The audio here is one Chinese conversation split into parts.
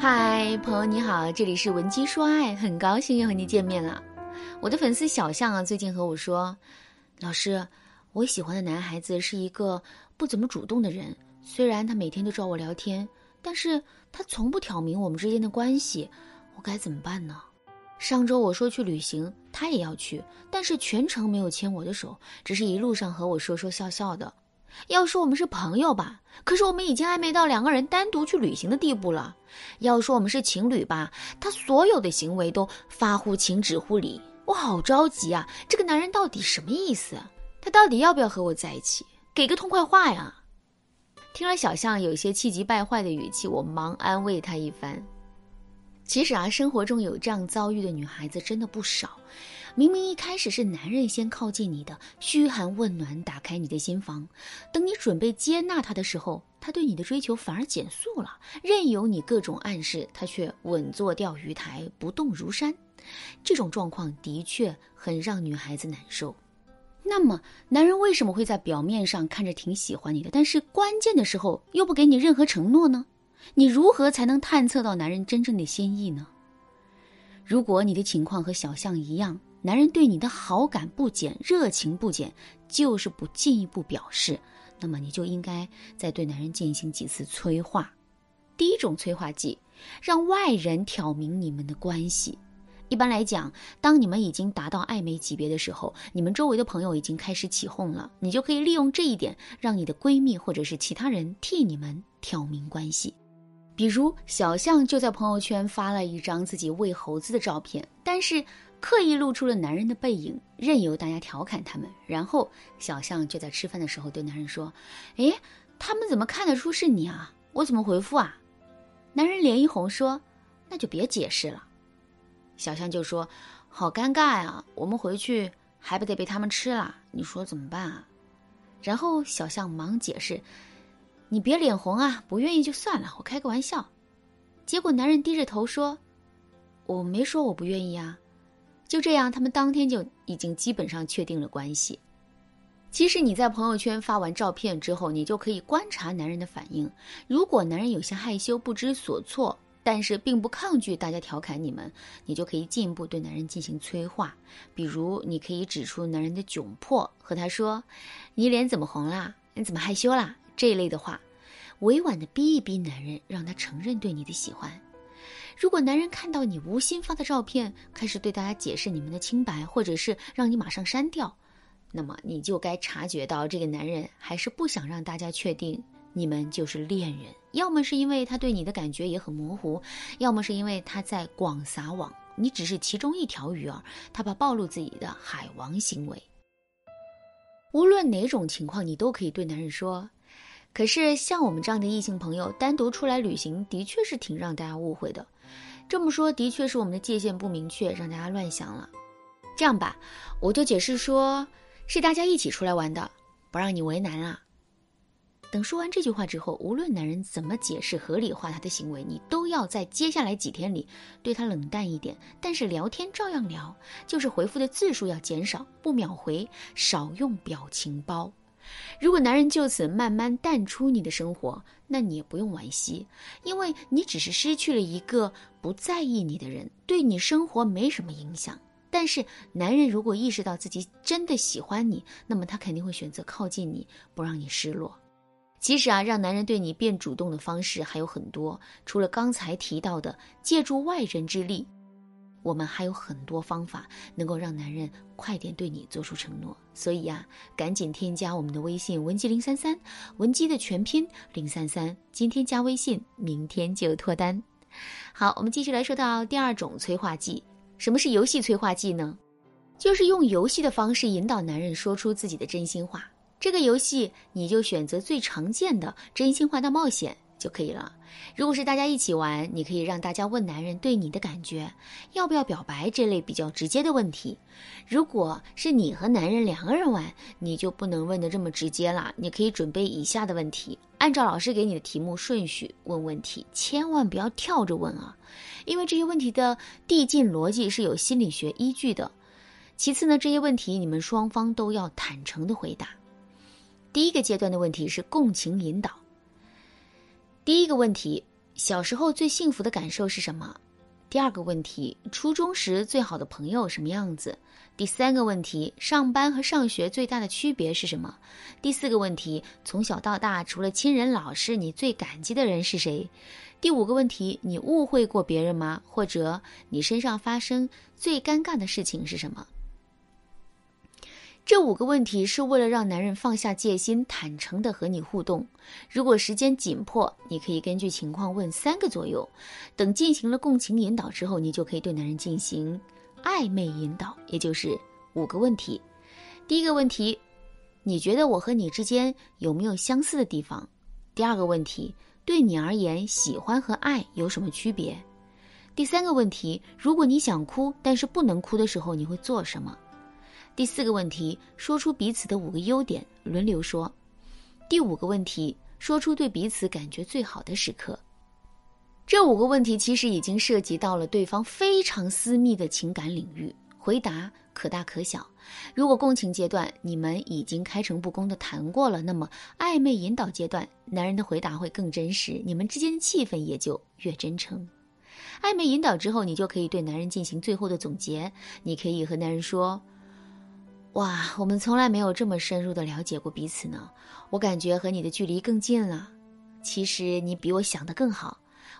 嗨，朋友你好，这里是文姬说爱，很高兴又和你见面了。我的粉丝小象啊，最近和我说，老师，我喜欢的男孩子是一个不怎么主动的人，虽然他每天都找我聊天，但是他从不挑明我们之间的关系，我该怎么办呢？上周我说去旅行，他也要去，但是全程没有牵我的手，只是一路上和我说说笑笑的。要说我们是朋友吧，可是我们已经暧昧到两个人单独去旅行的地步了。要说我们是情侣吧，他所有的行为都发乎情止乎礼，我好着急啊！这个男人到底什么意思？他到底要不要和我在一起？给个痛快话呀！听了小象有些气急败坏的语气，我忙安慰他一番。其实啊，生活中有这样遭遇的女孩子真的不少。明明一开始是男人先靠近你的，嘘寒问暖，打开你的心房，等你准备接纳他的时候，他对你的追求反而减速了，任由你各种暗示，他却稳坐钓鱼台，不动如山。这种状况的确很让女孩子难受。那么，男人为什么会在表面上看着挺喜欢你的，但是关键的时候又不给你任何承诺呢？你如何才能探测到男人真正的心意呢？如果你的情况和小象一样，男人对你的好感不减，热情不减，就是不进一步表示，那么你就应该再对男人进行几次催化。第一种催化剂，让外人挑明你们的关系。一般来讲，当你们已经达到暧昧级别的时候，你们周围的朋友已经开始起哄了，你就可以利用这一点，让你的闺蜜或者是其他人替你们挑明关系。比如小象就在朋友圈发了一张自己喂猴子的照片，但是。刻意露出了男人的背影，任由大家调侃他们。然后小象就在吃饭的时候对男人说：“哎，他们怎么看得出是你啊？我怎么回复啊？”男人脸一红说：“那就别解释了。”小象就说：“好尴尬呀，我们回去还不得被他们吃了？你说怎么办啊？”然后小象忙解释：“你别脸红啊，不愿意就算了，我开个玩笑。”结果男人低着头说：“我没说我不愿意啊。”就这样，他们当天就已经基本上确定了关系。其实你在朋友圈发完照片之后，你就可以观察男人的反应。如果男人有些害羞、不知所措，但是并不抗拒大家调侃你们，你就可以进一步对男人进行催化。比如，你可以指出男人的窘迫，和他说：“你脸怎么红啦？你怎么害羞啦？”这一类的话，委婉的逼一逼男人，让他承认对你的喜欢。如果男人看到你无心发的照片，开始对大家解释你们的清白，或者是让你马上删掉，那么你就该察觉到这个男人还是不想让大家确定你们就是恋人，要么是因为他对你的感觉也很模糊，要么是因为他在广撒网，你只是其中一条鱼儿，他怕暴露自己的海王行为。无论哪种情况，你都可以对男人说。可是像我们这样的异性朋友单独出来旅行，的确是挺让大家误会的。这么说，的确是我们的界限不明确，让大家乱想了。这样吧，我就解释说，是大家一起出来玩的，不让你为难了。等说完这句话之后，无论男人怎么解释合理化他的行为，你都要在接下来几天里对他冷淡一点，但是聊天照样聊，就是回复的字数要减少，不秒回，少用表情包。如果男人就此慢慢淡出你的生活，那你也不用惋惜，因为你只是失去了一个不在意你的人，对你生活没什么影响。但是，男人如果意识到自己真的喜欢你，那么他肯定会选择靠近你，不让你失落。其实啊，让男人对你变主动的方式还有很多，除了刚才提到的借助外人之力。我们还有很多方法能够让男人快点对你做出承诺，所以呀，赶紧添加我们的微信文姬零三三，文姬的全拼零三三，今天加微信，明天就脱单。好，我们继续来说到第二种催化剂，什么是游戏催化剂呢？就是用游戏的方式引导男人说出自己的真心话。这个游戏你就选择最常见的真心话大冒险。就可以了。如果是大家一起玩，你可以让大家问男人对你的感觉，要不要表白这类比较直接的问题。如果是你和男人两个人玩，你就不能问的这么直接了。你可以准备以下的问题，按照老师给你的题目顺序问问题，千万不要跳着问啊，因为这些问题的递进逻辑是有心理学依据的。其次呢，这些问题你们双方都要坦诚的回答。第一个阶段的问题是共情引导。第一个问题，小时候最幸福的感受是什么？第二个问题，初中时最好的朋友什么样子？第三个问题，上班和上学最大的区别是什么？第四个问题，从小到大除了亲人、老师，你最感激的人是谁？第五个问题，你误会过别人吗？或者你身上发生最尴尬的事情是什么？这五个问题是为了让男人放下戒心，坦诚的和你互动。如果时间紧迫，你可以根据情况问三个左右。等进行了共情引导之后，你就可以对男人进行暧昧引导，也就是五个问题。第一个问题，你觉得我和你之间有没有相似的地方？第二个问题，对你而言，喜欢和爱有什么区别？第三个问题，如果你想哭但是不能哭的时候，你会做什么？第四个问题，说出彼此的五个优点，轮流说。第五个问题，说出对彼此感觉最好的时刻。这五个问题其实已经涉及到了对方非常私密的情感领域，回答可大可小。如果共情阶段你们已经开诚布公的谈过了，那么暧昧引导阶段，男人的回答会更真实，你们之间的气氛也就越真诚。暧昧引导之后，你就可以对男人进行最后的总结，你可以和男人说。哇，我们从来没有这么深入的了解过彼此呢。我感觉和你的距离更近了。其实你比我想的更好，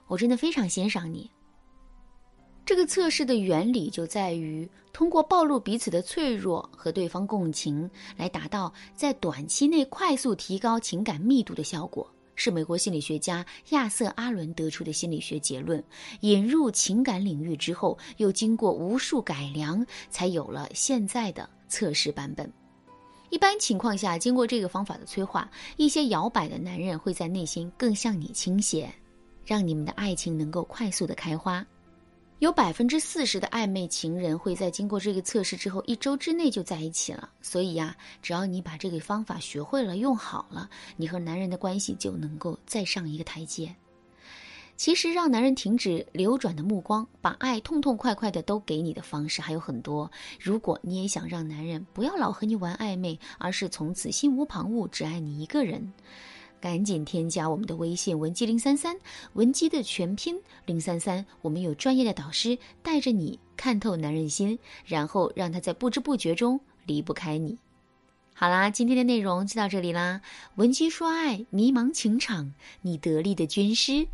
我真的非常欣赏你。这个测试的原理就在于通过暴露彼此的脆弱和对方共情，来达到在短期内快速提高情感密度的效果，是美国心理学家亚瑟·阿伦得出的心理学结论。引入情感领域之后，又经过无数改良，才有了现在的。测试版本，一般情况下，经过这个方法的催化，一些摇摆的男人会在内心更向你倾斜，让你们的爱情能够快速的开花。有百分之四十的暧昧情人会在经过这个测试之后一周之内就在一起了。所以呀，只要你把这个方法学会了，用好了，你和男人的关系就能够再上一个台阶。其实，让男人停止流转的目光，把爱痛痛快快的都给你的方式还有很多。如果你也想让男人不要老和你玩暧昧，而是从此心无旁骛，只爱你一个人，赶紧添加我们的微信文姬零三三，文姬的全拼零三三。我们有专业的导师带着你看透男人心，然后让他在不知不觉中离不开你。好啦，今天的内容就到这里啦。文姬说爱，迷茫情场，你得力的军师。